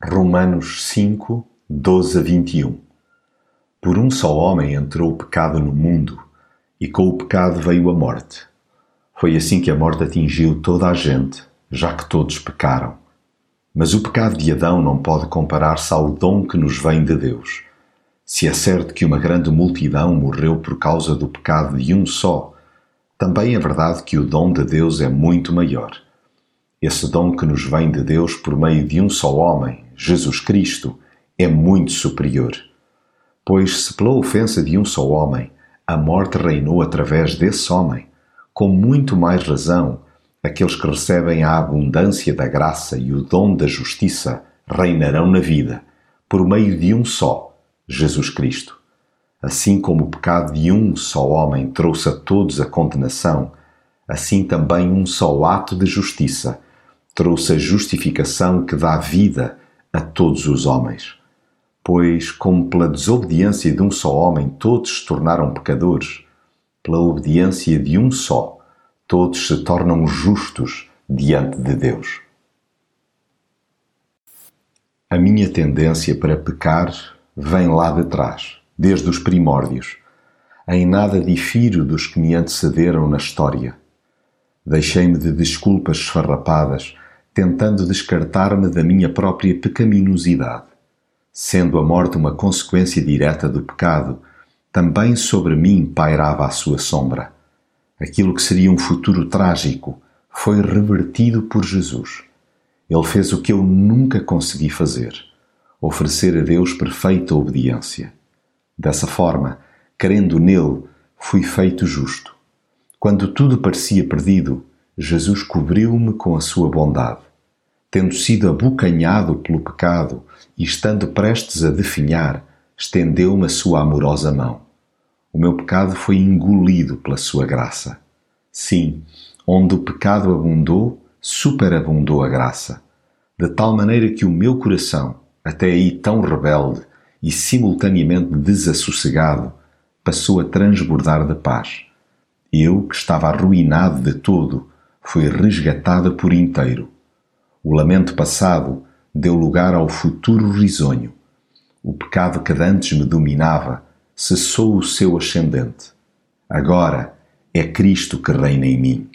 Romanos 5, 12 a 21 Por um só homem entrou o pecado no mundo, e com o pecado veio a morte. Foi assim que a morte atingiu toda a gente, já que todos pecaram. Mas o pecado de Adão não pode comparar-se ao dom que nos vem de Deus. Se é certo que uma grande multidão morreu por causa do pecado de um só, também é verdade que o dom de Deus é muito maior. Esse dom que nos vem de Deus por meio de um só homem, Jesus Cristo, é muito superior. Pois, se pela ofensa de um só homem a morte reinou através desse homem, com muito mais razão, aqueles que recebem a abundância da graça e o dom da justiça reinarão na vida, por meio de um só, Jesus Cristo. Assim como o pecado de um só homem trouxe a todos a condenação, assim também um só ato de justiça trouxe a justificação que dá vida a todos os homens. Pois, como pela desobediência de um só homem todos se tornaram pecadores, pela obediência de um só, todos se tornam justos diante de Deus. A minha tendência para pecar vem lá de trás, desde os primórdios. Em nada difiro dos que me antecederam na história. Deixei-me de desculpas esfarrapadas tentando descartar-me da minha própria pecaminosidade. Sendo a morte uma consequência direta do pecado, também sobre mim pairava a sua sombra. Aquilo que seria um futuro trágico foi revertido por Jesus. Ele fez o que eu nunca consegui fazer: oferecer a Deus perfeita obediência. Dessa forma, crendo nele, fui feito justo. Quando tudo parecia perdido, Jesus cobriu-me com a sua bondade tendo sido abocanhado pelo pecado e estando prestes a definhar, estendeu-me a sua amorosa mão. O meu pecado foi engolido pela sua graça. Sim, onde o pecado abundou, superabundou a graça, de tal maneira que o meu coração, até aí tão rebelde e simultaneamente desassossegado, passou a transbordar de paz. Eu, que estava arruinado de todo, fui resgatado por inteiro o lamento passado deu lugar ao futuro risonho. O pecado que antes me dominava cessou o seu ascendente. Agora é Cristo que reina em mim.